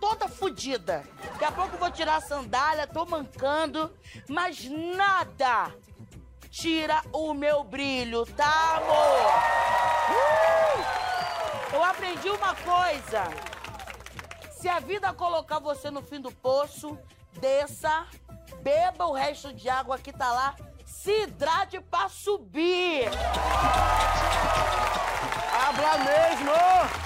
Toda fodida. Daqui a pouco vou tirar a sandália, tô mancando. Mas nada tira o meu brilho, tá, amor? Uh! Eu aprendi uma coisa. Se a vida colocar você no fim do poço, desça, beba o resto de água que tá lá, se hidrate pra subir. Habla mesmo!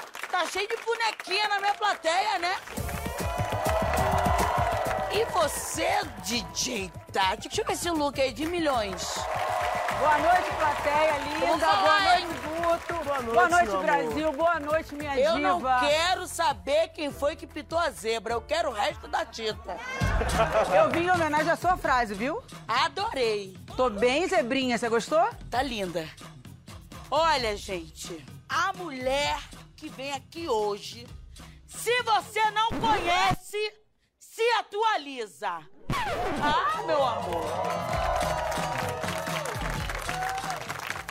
tá cheio de bonequinha na minha plateia, né? E você, DJ Tati, deixa eu ver esse look aí de milhões. Boa noite, plateia linda. Boa noite, Guto. Boa noite, Boa noite, meu amor. Brasil. Boa noite, minha Eu diva. não quero saber quem foi que pitou a zebra, eu quero o resto da tinta. Eu vim em homenagem à sua frase, viu? Adorei. Tô bem, zebrinha. Você gostou? Tá linda. Olha, gente, a mulher que vem aqui hoje, se você não conhece, se atualiza. Ah, meu amor.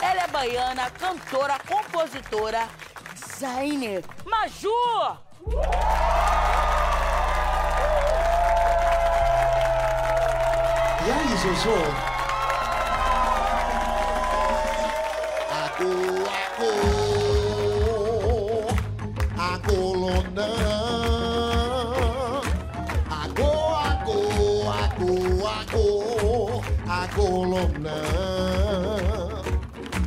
Ela é baiana, cantora, compositora, designer. Maju! E aí, Jojo? Agô, agô, agolonã.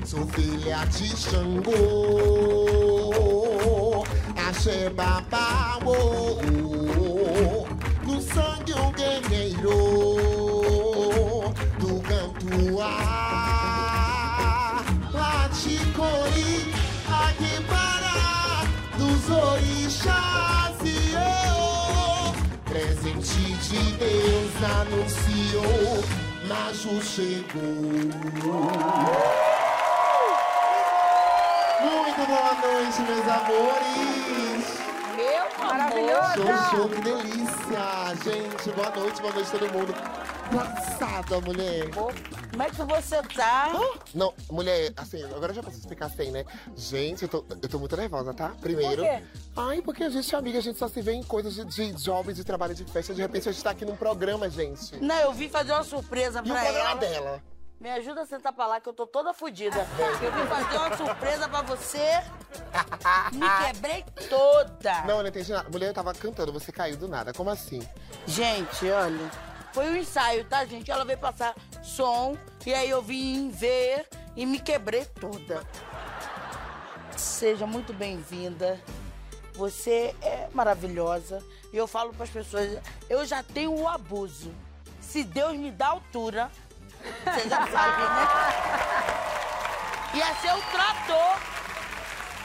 Sou filha de Xangô, axé babá, no sangue um guerreiro do Gantuá. Laticori, Aguibará, dos orixás e eu. Presente de Deus anunciou, Maju chegou. Muito boa noite, meus amores. Meu amor. Maravilhosa. Jojo, que delícia! Gente, boa noite, boa noite todo mundo. Cansada, mulher. Como é que você tá? Não, mulher, assim, agora eu já posso explicar assim, né? Gente, eu tô, eu tô muito nervosa, tá? Primeiro. Por quê? Ai, porque a gente é amiga, a gente só se vê em coisas de, de jovens, de trabalho, de festa. De repente a gente tá aqui num programa, gente. Não, eu vim fazer uma surpresa E o pra programa ela. dela? Me ajuda a sentar pra lá que eu tô toda fodida. Eu vim fazer uma surpresa pra você. Me quebrei toda. Não, eu não entendi nada. Mulher, eu tava cantando, você caiu do nada. Como assim? Gente, olha. Foi um ensaio, tá, gente? Ela veio passar som e aí eu vim ver e me quebrei toda. Seja muito bem-vinda. Você é maravilhosa. E eu falo pras pessoas, eu já tenho o abuso. Se Deus me dá altura, você já sabe, né? Ia ser o trator.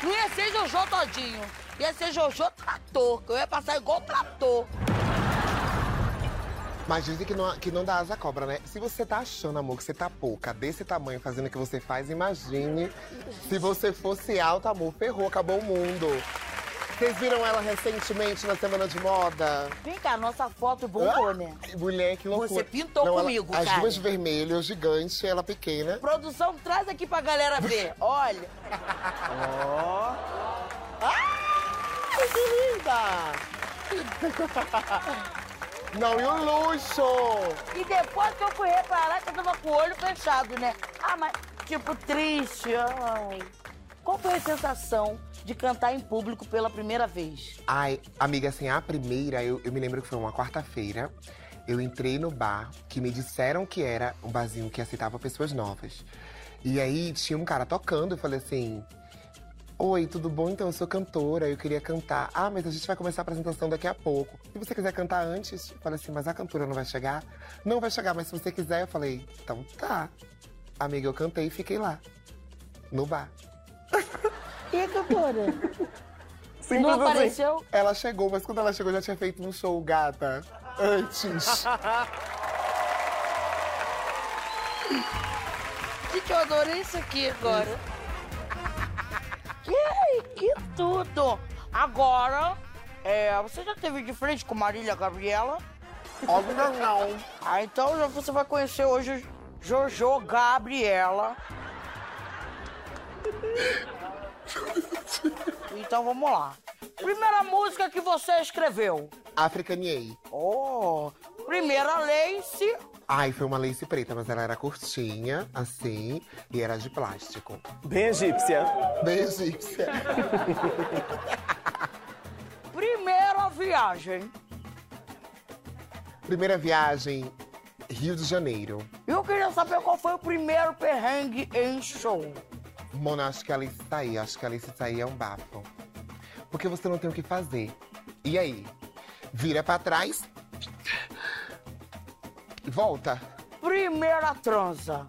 Não ia ser Jojo todinho. Ia ser Jojo trator, que eu ia passar igual trator. Mas dizem que não, que não dá asa cobra, né? Se você tá achando, amor, que você tá pouca desse tamanho fazendo o que você faz, imagine se você fosse alta, amor, ferrou, acabou o mundo. Vocês viram ela recentemente na Semana de Moda? Vem cá, nossa foto bombou, Ah, né? Mulher, que loucura. Você pintou ela- comigo, As cara. duas vermelhas, gigante, ela pequena. Produção, traz aqui pra galera ver. Olha. Ai, que linda! Não, e o luxo? E depois que eu fui reparar que eu tava com o olho fechado, né? Ah, mas, tipo, triste. Ai. Qual foi a sensação de cantar em público pela primeira vez? Ai, amiga, assim, a primeira, eu, eu me lembro que foi uma quarta-feira. Eu entrei no bar, que me disseram que era um barzinho que aceitava pessoas novas. E aí tinha um cara tocando, eu falei assim. Oi, tudo bom? Então, eu sou cantora, eu queria cantar. Ah, mas a gente vai começar a apresentação daqui a pouco. Se você quiser cantar antes, eu falei assim, mas a cantora não vai chegar? Não vai chegar, mas se você quiser, eu falei, então tá. Amiga, eu cantei e fiquei lá. No bar. E a cantora? Simples Não assim. apareceu? Ela chegou, mas quando ela chegou, eu já tinha feito um show, gata. Antes. Gente, eu adorei isso aqui agora. Que, que tudo! Agora, é, você já teve de frente com Marília Gabriela? Óbvio não. Ah, então você vai conhecer hoje Jojo Gabriela. Então vamos lá. Primeira música que você escreveu. Africaniei. Oh, primeira Lace. Ai, foi uma lace preta, mas ela era curtinha, assim, e era de plástico. Bem egípcia. Bem egípcia. Primeira viagem. Primeira viagem, Rio de Janeiro. Eu queria saber qual foi o primeiro perrengue em show. Mona, acho que a Alice tá aí. Acho que a Alice tá aí é um bafo. Porque você não tem o que fazer. E aí? Vira pra trás. Volta. Primeira transa.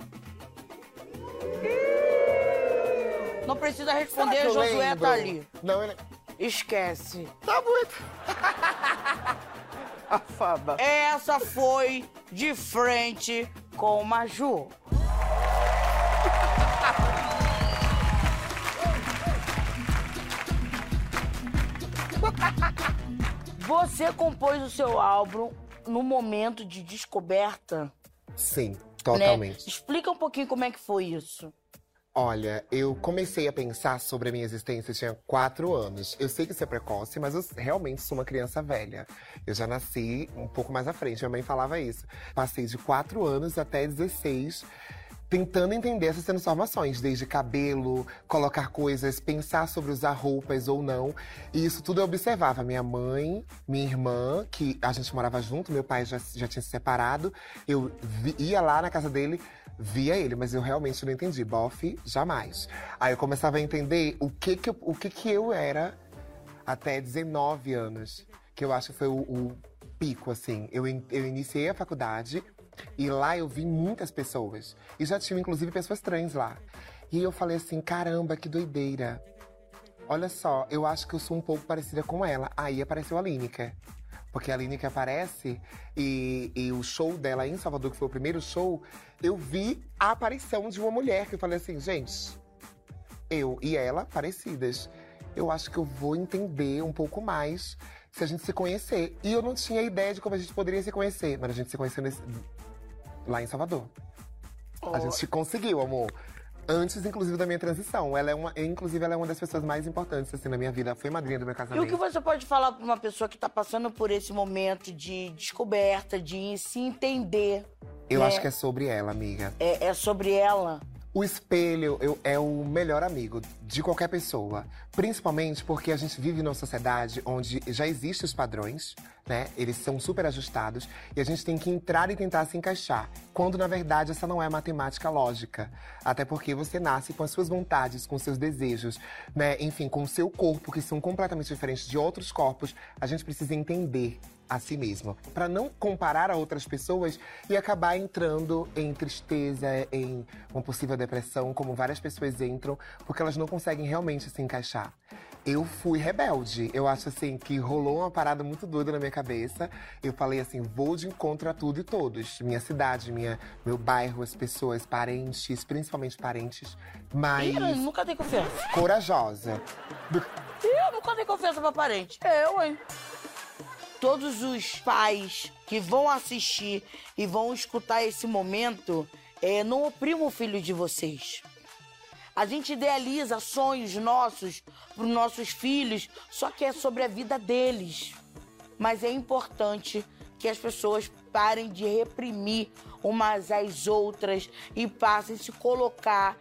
Não precisa responder, Será Josué lembro? tá ali. Não, ele... Esquece. Tá muito. A fada. Essa foi de frente com Maju. Você compôs o seu álbum no momento de descoberta, Sim, né? totalmente. Explica um pouquinho como é que foi isso. Olha, eu comecei a pensar sobre a minha existência, eu tinha quatro anos. Eu sei que isso é precoce, mas eu realmente sou uma criança velha. Eu já nasci um pouco mais à frente, minha mãe falava isso. Passei de quatro anos até 16 tentando entender essas transformações, desde cabelo, colocar coisas, pensar sobre usar roupas ou não. E isso tudo eu observava. Minha mãe, minha irmã, que a gente morava junto, meu pai já, já tinha se separado. Eu ia lá na casa dele, via ele, mas eu realmente não entendi. Bofe, jamais. Aí eu começava a entender o que que eu, o que que eu era até 19 anos. Que eu acho que foi o, o pico, assim. Eu, eu iniciei a faculdade e lá eu vi muitas pessoas. E já tinha, inclusive, pessoas trans lá. E eu falei assim, caramba, que doideira. Olha só, eu acho que eu sou um pouco parecida com ela. Aí apareceu a Lineker. Porque a Lineker aparece e, e o show dela em Salvador, que foi o primeiro show, eu vi a aparição de uma mulher que eu falei assim, gente, eu e ela parecidas. Eu acho que eu vou entender um pouco mais se a gente se conhecer. E eu não tinha ideia de como a gente poderia se conhecer, mas a gente se conheceu nesse- lá em Salvador. A gente conseguiu, amor. Antes, inclusive, da minha transição. Ela é uma, inclusive, ela é uma das pessoas mais importantes assim, na minha vida. Foi madrinha do meu E o casamento. que você pode falar para uma pessoa que está passando por esse momento de descoberta, de se entender? Eu né? acho que é sobre ela, amiga. é, é sobre ela. O espelho eu- é o melhor amigo de qualquer pessoa. Principalmente porque a gente vive numa sociedade onde já existem os padrões, né? Eles são super ajustados e a gente tem que entrar e tentar se encaixar. Quando na verdade essa não é matemática lógica. Até porque você nasce com as suas vontades, com seus desejos, né? Enfim, com o seu corpo, que são completamente diferentes de outros corpos. A gente precisa entender a si mesmo, para não comparar a outras pessoas e acabar entrando em tristeza, em uma possível depressão, como várias pessoas entram, porque elas não conseguem realmente se encaixar. Eu fui rebelde. Eu acho assim que rolou uma parada muito doida na minha cabeça. Eu falei assim: vou de encontro a tudo e todos. Minha cidade, minha, meu bairro, as pessoas, parentes, principalmente parentes. Mas. Ih, eu nunca dei confiança. corajosa. Eu nunca dei confiança pra parente. Eu, hein? Todos os pais que vão assistir e vão escutar esse momento, é, não oprimam o filho de vocês. A gente idealiza sonhos nossos para os nossos filhos, só que é sobre a vida deles. Mas é importante que as pessoas parem de reprimir umas às outras e passem a se colocar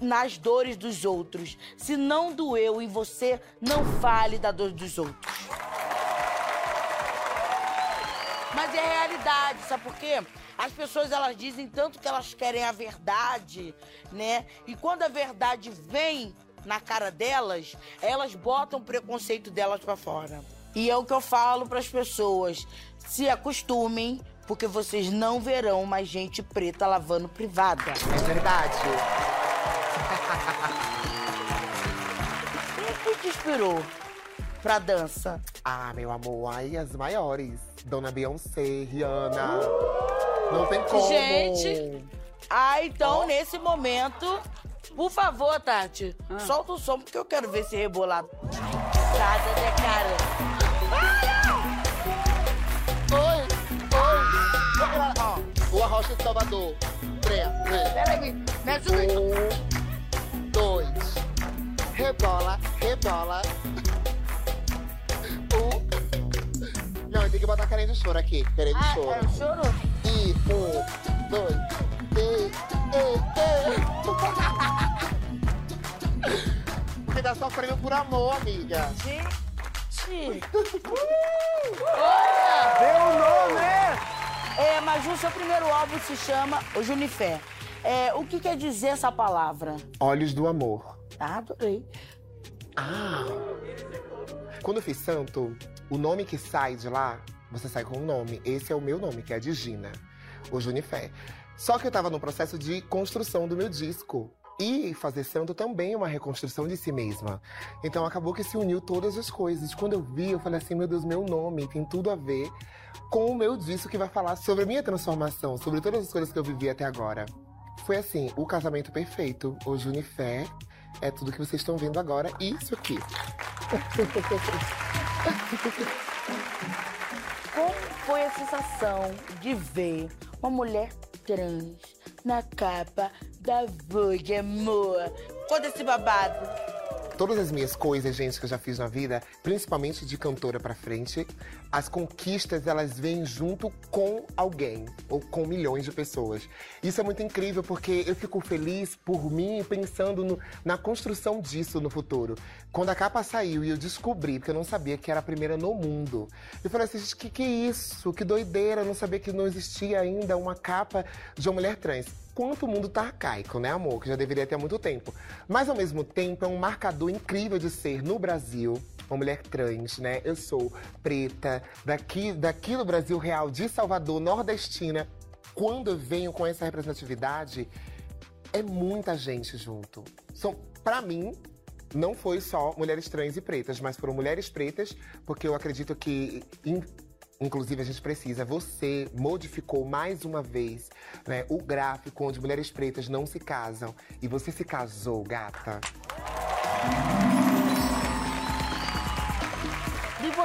nas dores dos outros. Se não doeu em você, não fale da dor dos outros. Realidade, sabe por quê? As pessoas elas dizem tanto que elas querem a verdade, né? E quando a verdade vem na cara delas, elas botam o preconceito delas pra fora. E é o que eu falo pras pessoas: se acostumem, porque vocês não verão mais gente preta lavando privada. É verdade. Quem que te inspirou pra dança? Ah, meu amor, aí as maiores. Dona Beyoncé, Rihanna. Não tem como. Gente, Ah, então, nesse momento, por favor, Tati, Ah. solta o som, porque eu quero ver esse rebolado. Nada, né, cara? Oi, oi. Ó, o arroz de Salvador. Três, três. Peraí, me ajuda aí. Um, dois. Rebola, rebola. Tem que botar carinha de choro aqui. Carinha de Ah, choro. é, chorou. E um, dois, três, ei, ei. Porque tá sofrendo por amor, amiga. Gente. Olha! Deu nome! É, mas o seu primeiro álbum se chama O Junifé. É, o que quer dizer essa palavra? Olhos do amor. Ah, adorei. Quando eu fiz santo, o nome que sai de lá, você sai com um nome. Esse é o meu nome, que é de Gina, o Junifé. Só que eu tava no processo de construção do meu disco. E fazer santo também é uma reconstrução de si mesma. Então acabou que se uniu todas as coisas. Quando eu vi, eu falei assim: meu Deus, meu nome tem tudo a ver com o meu disco que vai falar sobre a minha transformação, sobre todas as coisas que eu vivi até agora. Foi assim: o casamento perfeito, o Junifé. É tudo que vocês estão vendo agora. Isso aqui. Como foi a sensação de ver uma mulher trans na capa da Vogue, amor? Conta esse babado. Todas as minhas coisas, gente, que eu já fiz na vida, principalmente de cantora pra frente, as conquistas elas vêm junto com alguém ou com milhões de pessoas. Isso é muito incrível porque eu fico feliz por mim pensando no- na construção disso no futuro. Quando a capa saiu e eu descobri, porque eu não sabia que era a primeira no mundo, eu falei assim, gente, que que é isso? Que doideira, eu não sabia que não existia ainda uma capa de uma mulher trans quanto o mundo tá arcaico, né, amor? Que já deveria ter há muito tempo. Mas, ao mesmo tempo, é um marcador incrível de ser, no Brasil, uma mulher trans, né? Eu sou preta, daqui, daqui do Brasil real, de Salvador, nordestina. Quando eu venho com essa representatividade, é muita gente junto. São, para mim, não foi só mulheres trans e pretas, mas foram mulheres pretas, porque eu acredito que, in- inclusive, a gente precisa. Você modificou mais uma vez né, o gráfico onde mulheres pretas não se casam. E você se casou, gata.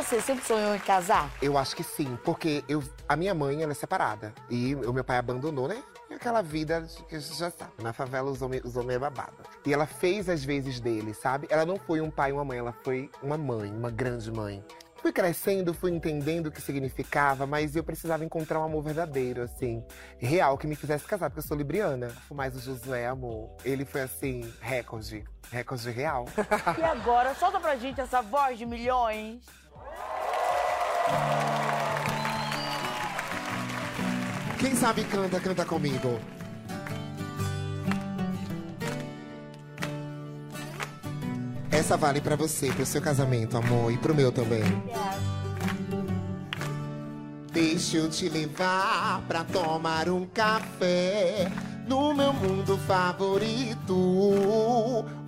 Você sempre sonhou em casar? Eu acho que sim, porque eu, a minha mãe ela é separada. E o meu pai abandonou, né? E Aquela vida que a gente já sabe. Na favela os homens os homens é babado. E ela fez as vezes dele, sabe? Ela não foi um pai e uma mãe, ela foi uma mãe, uma grande mãe. Fui crescendo, fui entendendo o que significava, mas eu precisava encontrar um amor verdadeiro, assim, real, que me fizesse casar, porque eu sou libriana. Mas o Josué, amor, ele foi assim, recorde. Recorde real. E agora, solta pra gente essa voz de milhões. Quem sabe canta, canta comigo. Essa vale pra você, pro seu casamento, amor, e pro meu também. Deixa eu te levar pra tomar um café no meu mundo favorito,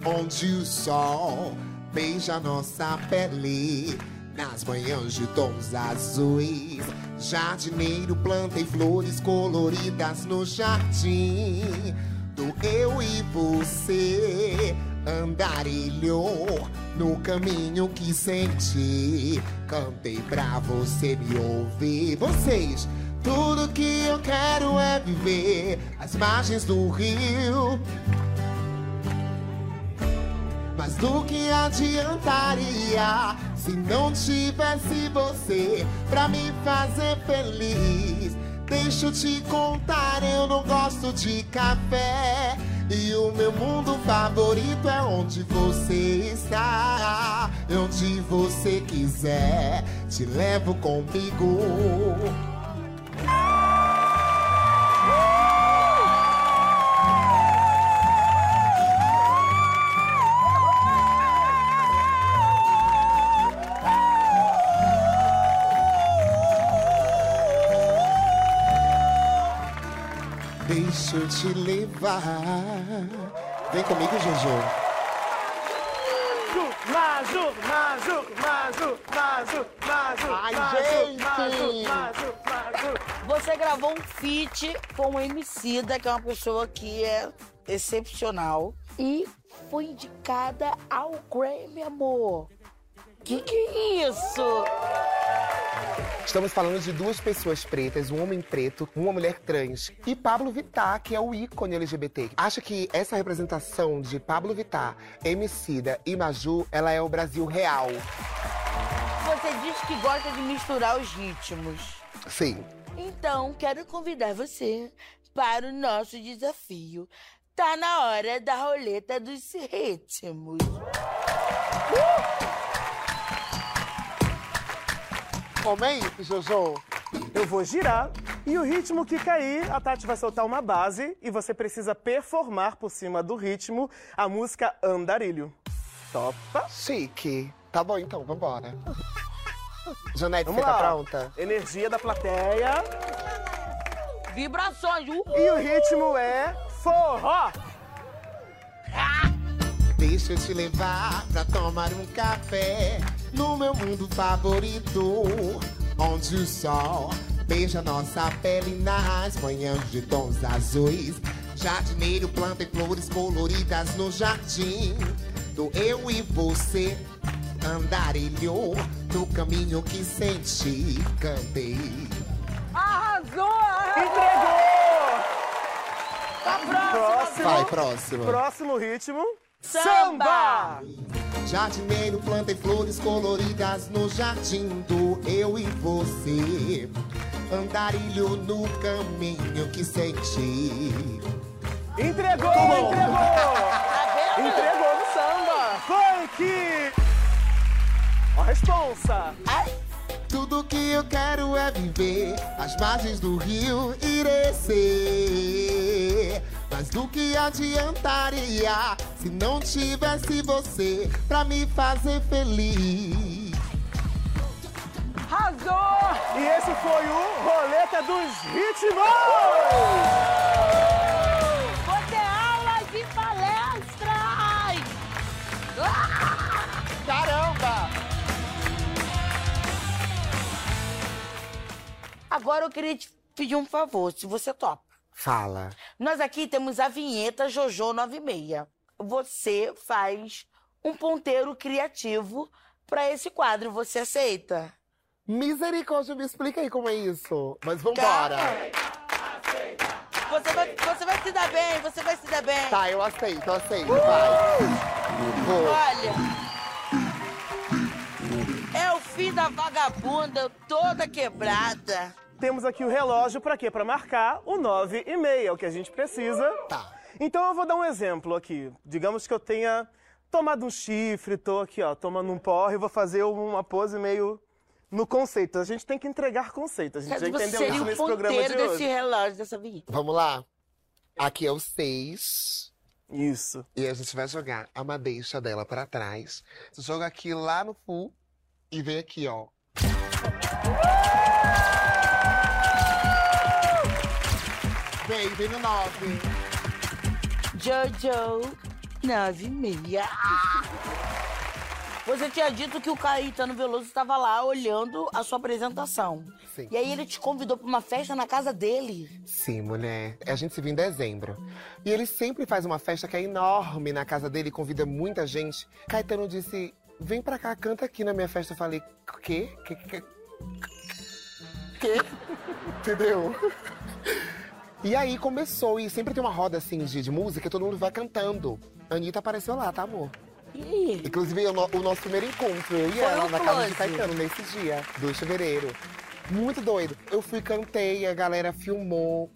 onde o sol beija nossa pele nas manhãs de tons azuis. Jardineiro plantei flores coloridas no jardim do eu e você. Andarilhou no caminho que senti. Cantei pra você me ouvir. Vocês, tudo que eu quero é viver as margens do rio. Mas do que adiantaria se não tivesse você pra me fazer feliz? Deixa eu te contar, eu não gosto de café. E o meu mundo favorito é onde você está. E onde você quiser, te levo comigo. Te levar. Vem comigo, Jojo. Maju, Maju, Maju, Maju, Maju, Ai, Maju, gente! Maju, Maju, Maju. Você gravou um feat com o Emicida, que é uma pessoa que é excepcional. E foi indicada ao Grammy, amor. Que que é isso? Estamos falando de duas pessoas pretas, um homem preto, uma mulher trans e Pablo Vittar, que é o ícone LGBT. Acho que essa representação de Pablo Vittar, Emicida e Maju, ela é o Brasil real. Você diz que gosta de misturar os ritmos. Sim. Então, quero convidar você para o nosso desafio. Tá na hora da roleta dos ritmos. Como é isso, Jojo? Eu vou girar e o ritmo que cair, a Tati vai soltar uma base e você precisa performar por cima do ritmo a música Andarilho. Topa? Chique. Tá bom então, vambora. Janete, Vamos você lá. tá pronta? Energia da plateia. Vibrações, uh! E o ritmo é forró. Deixa eu te levar pra tomar um café no meu mundo favorito, onde o sol beija nossa pele nas manhãs de tons azuis. Jardineiro planta flores coloridas no jardim do eu e você. Andarilhou no caminho que senti, cantei. Arrasou! arrasou. Entregou! Tá! Próximo. Vai, próximo. Próximo ritmo. Samba! Jardineiro plantei flores coloridas no jardim do eu e você. Andarilho no caminho que senti. Entregou, entregou! Tá? Entregou no samba! Funk! Ó a responsa! Ai, Tudo que eu quero é viver as margens do rio Irecê. Mas do que adiantaria se não tivesse você pra me fazer feliz? Arrasou! E esse foi o Roleta dos Ritmos! vou ter aula de palestras! Caramba! Agora eu queria te pedir um favor, se você topa. Fala. Nós aqui temos a vinheta Jojo 96. Você faz um ponteiro criativo para esse quadro. Você aceita? Misericórdia, me explica aí como é isso. Mas vambora. Você vai, você vai se dar bem, você vai se dar bem. Tá, eu aceito, eu aceito, vai. Vou. Olha. É o fim da vagabunda toda quebrada. Temos aqui o relógio pra quê? Pra marcar o 9 e meia, é o que a gente precisa. Tá. Então eu vou dar um exemplo aqui. Digamos que eu tenha tomado um chifre, tô aqui, ó, tomando um porre, e vou fazer uma pose meio no conceito. A gente tem que entregar conceito. A gente já Você entendeu seria isso o nesse programa de ponteiro desse hoje. relógio, dessa vinheta. Vamos lá. Aqui é o 6. Isso. E a gente vai jogar a madeixa dela pra trás. Você joga aqui lá no full e vem aqui, ó. Vem, vem no 9. Jojo, nove e meia. Você tinha dito que o Caetano Veloso estava lá olhando a sua apresentação. Sim. E aí ele te convidou para uma festa na casa dele. Sim, mulher. A gente se viu em dezembro. E ele sempre faz uma festa que é enorme na casa dele, convida muita gente. Caetano disse: vem pra cá, canta aqui na minha festa. Eu falei: quê? Que, que, quê? Entendeu? E aí começou, e sempre tem uma roda assim de, de música, todo mundo vai cantando. A Anitta apareceu lá, tá, amor? Aí? Inclusive, o, no- o nosso primeiro encontro, eu e Foi ela na casa de. Caetano, nesse dia, 2 de fevereiro. Muito doido. Eu fui, cantei, a galera filmou.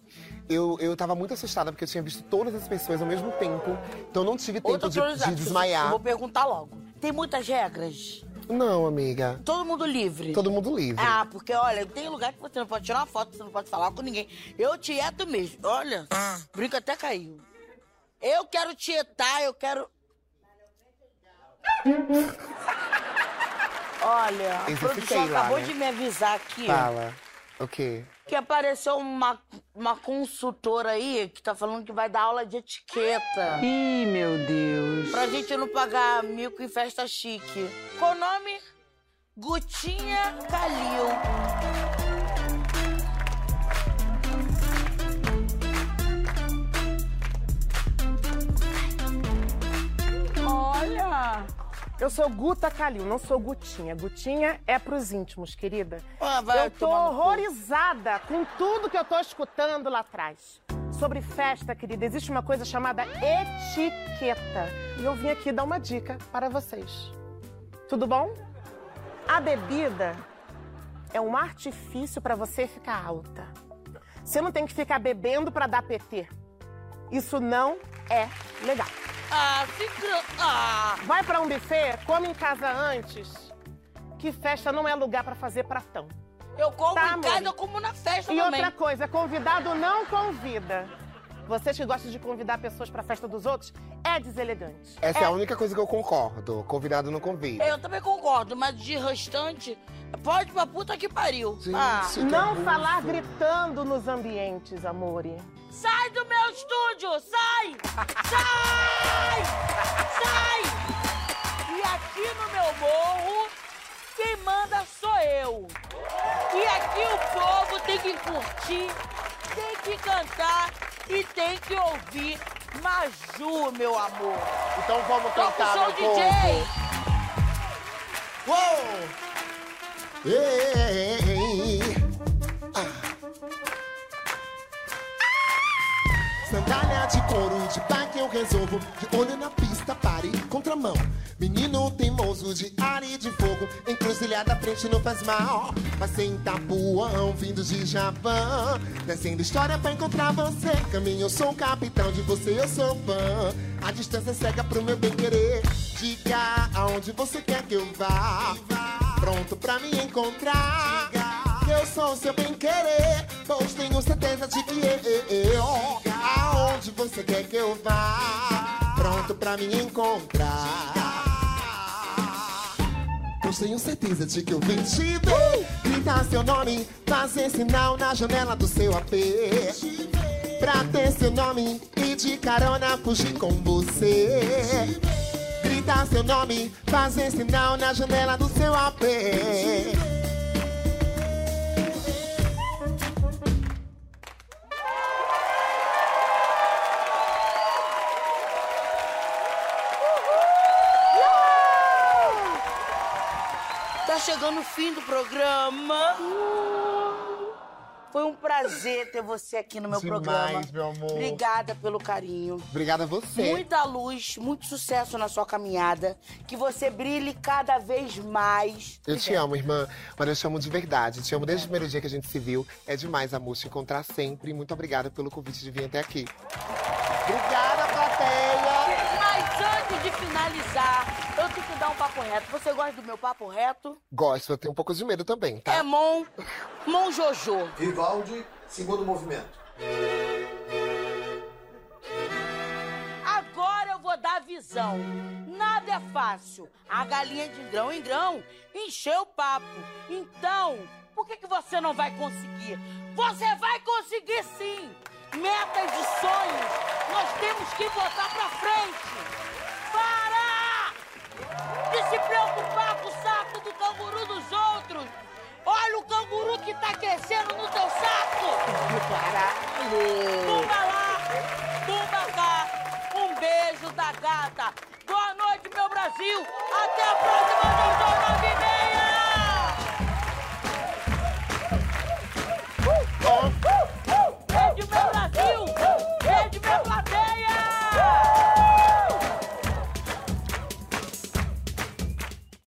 Eu, eu tava muito assustada, porque eu tinha visto todas as pessoas ao mesmo tempo. Então não tive tempo Outra de, de Eu desmaiar. vou perguntar logo. Tem muitas regras? Não, amiga. Todo mundo livre? Todo mundo livre. Ah, porque olha, tem lugar que você não pode tirar uma foto, você não pode falar com ninguém. Eu tieto mesmo. Olha, brinco até caiu. Eu quero tietar, eu quero. Olha, a Exercitei produção lá, acabou né? de me avisar aqui Fala. O quê? Que apareceu uma, uma consultora aí que tá falando que vai dar aula de etiqueta. Ih, meu Deus. Pra gente não pagar mico em festa chique. Qual o nome? Gutinha Calil. Olha. Eu sou Guta Calil, não sou Gutinha. Gutinha é pros íntimos, querida. Ah, vai eu tô horrorizada com tudo que eu tô escutando lá atrás. Sobre festa, querida, existe uma coisa chamada etiqueta. E eu vim aqui dar uma dica para vocês. Tudo bom? A bebida é um artifício para você ficar alta. Você não tem que ficar bebendo para dar PT. Isso não é legal. Ah, fica. Ah! Vai pra um buffet, come em casa antes. Que festa não é lugar pra fazer pratão. Eu como Tá, em amor. casa, eu como na festa E também. outra coisa, convidado não convida. Vocês que gostam de convidar pessoas pra festa dos outros, é deselegante. Essa é, a única coisa que eu concordo. Convidado não convida. Eu também concordo, mas de restante, pode pra puta que pariu. Gente, Ah, que Não abuso. falar gritando nos ambientes, amore. sai do meu estúdio! Sai! Sai! Sai! E aqui no meu morro, quem manda sou eu. E aqui o povo tem que curtir, tem que cantar e tem que ouvir Maju, meu amor. Então vamos Toca o cantar, som, meu DJ! povo. Uou! Ei! Ah. Sandália de couro, de pá que eu resolvo. De olho na pista, pare, contramão. Menino teimoso de ar e de fogo. Encruzilhada à frente não faz mal. Passei em Tapuão, vindo de Javã. Descendo história pra encontrar você. Caminho, eu sou o capitão de você, eu sou fã. A distância cega pro meu bem querer. Diga aonde você quer que eu vá. Pronto pra me encontrar. Eu sou seu bem querer. Pois tenho certeza de que eu. Aonde você quer que eu vá. Pronto pra me encontrar. Pois tenho certeza de que eu vim te ver. Gritar seu nome, fazer sinal na janela do seu AP. Pra ter seu nome e de carona fugir com você. Gritar seu nome, fazer sinal na janela do seu AP. Tá chegando o fim do programa. Foi um prazer ter você aqui no meu Demais, programa. meu amor. Obrigada pelo carinho. Obrigada a você. Muita luz, muito sucesso na sua caminhada. Que você brilhe cada vez mais. Eu te amo, irmã, mas eu te amo de verdade. Te amo desde o primeiro dia que a gente se viu. É demais, amor, te encontrar sempre. Muito obrigada pelo convite de vir até aqui. Obrigada, dar um papo reto. Você gosta do meu papo reto? Gosto, eu tenho um pouco de medo também, tá? É Mon, Mon Jojo. Vivaldi, segundo movimento. Agora eu vou dar visão. Nada é fácil. A galinha de grão em grão encheu o papo. Então, por que, que você não vai conseguir? Você vai conseguir sim! Metas e sonhos nós temos que botar pra frente! De se preocupar com o saco do canguru dos outros! Olha o canguru que tá crescendo no teu saco! Pumba lá! Pumba cá! Um beijo da gata! Boa noite, meu Brasil! Até a próxima, 96!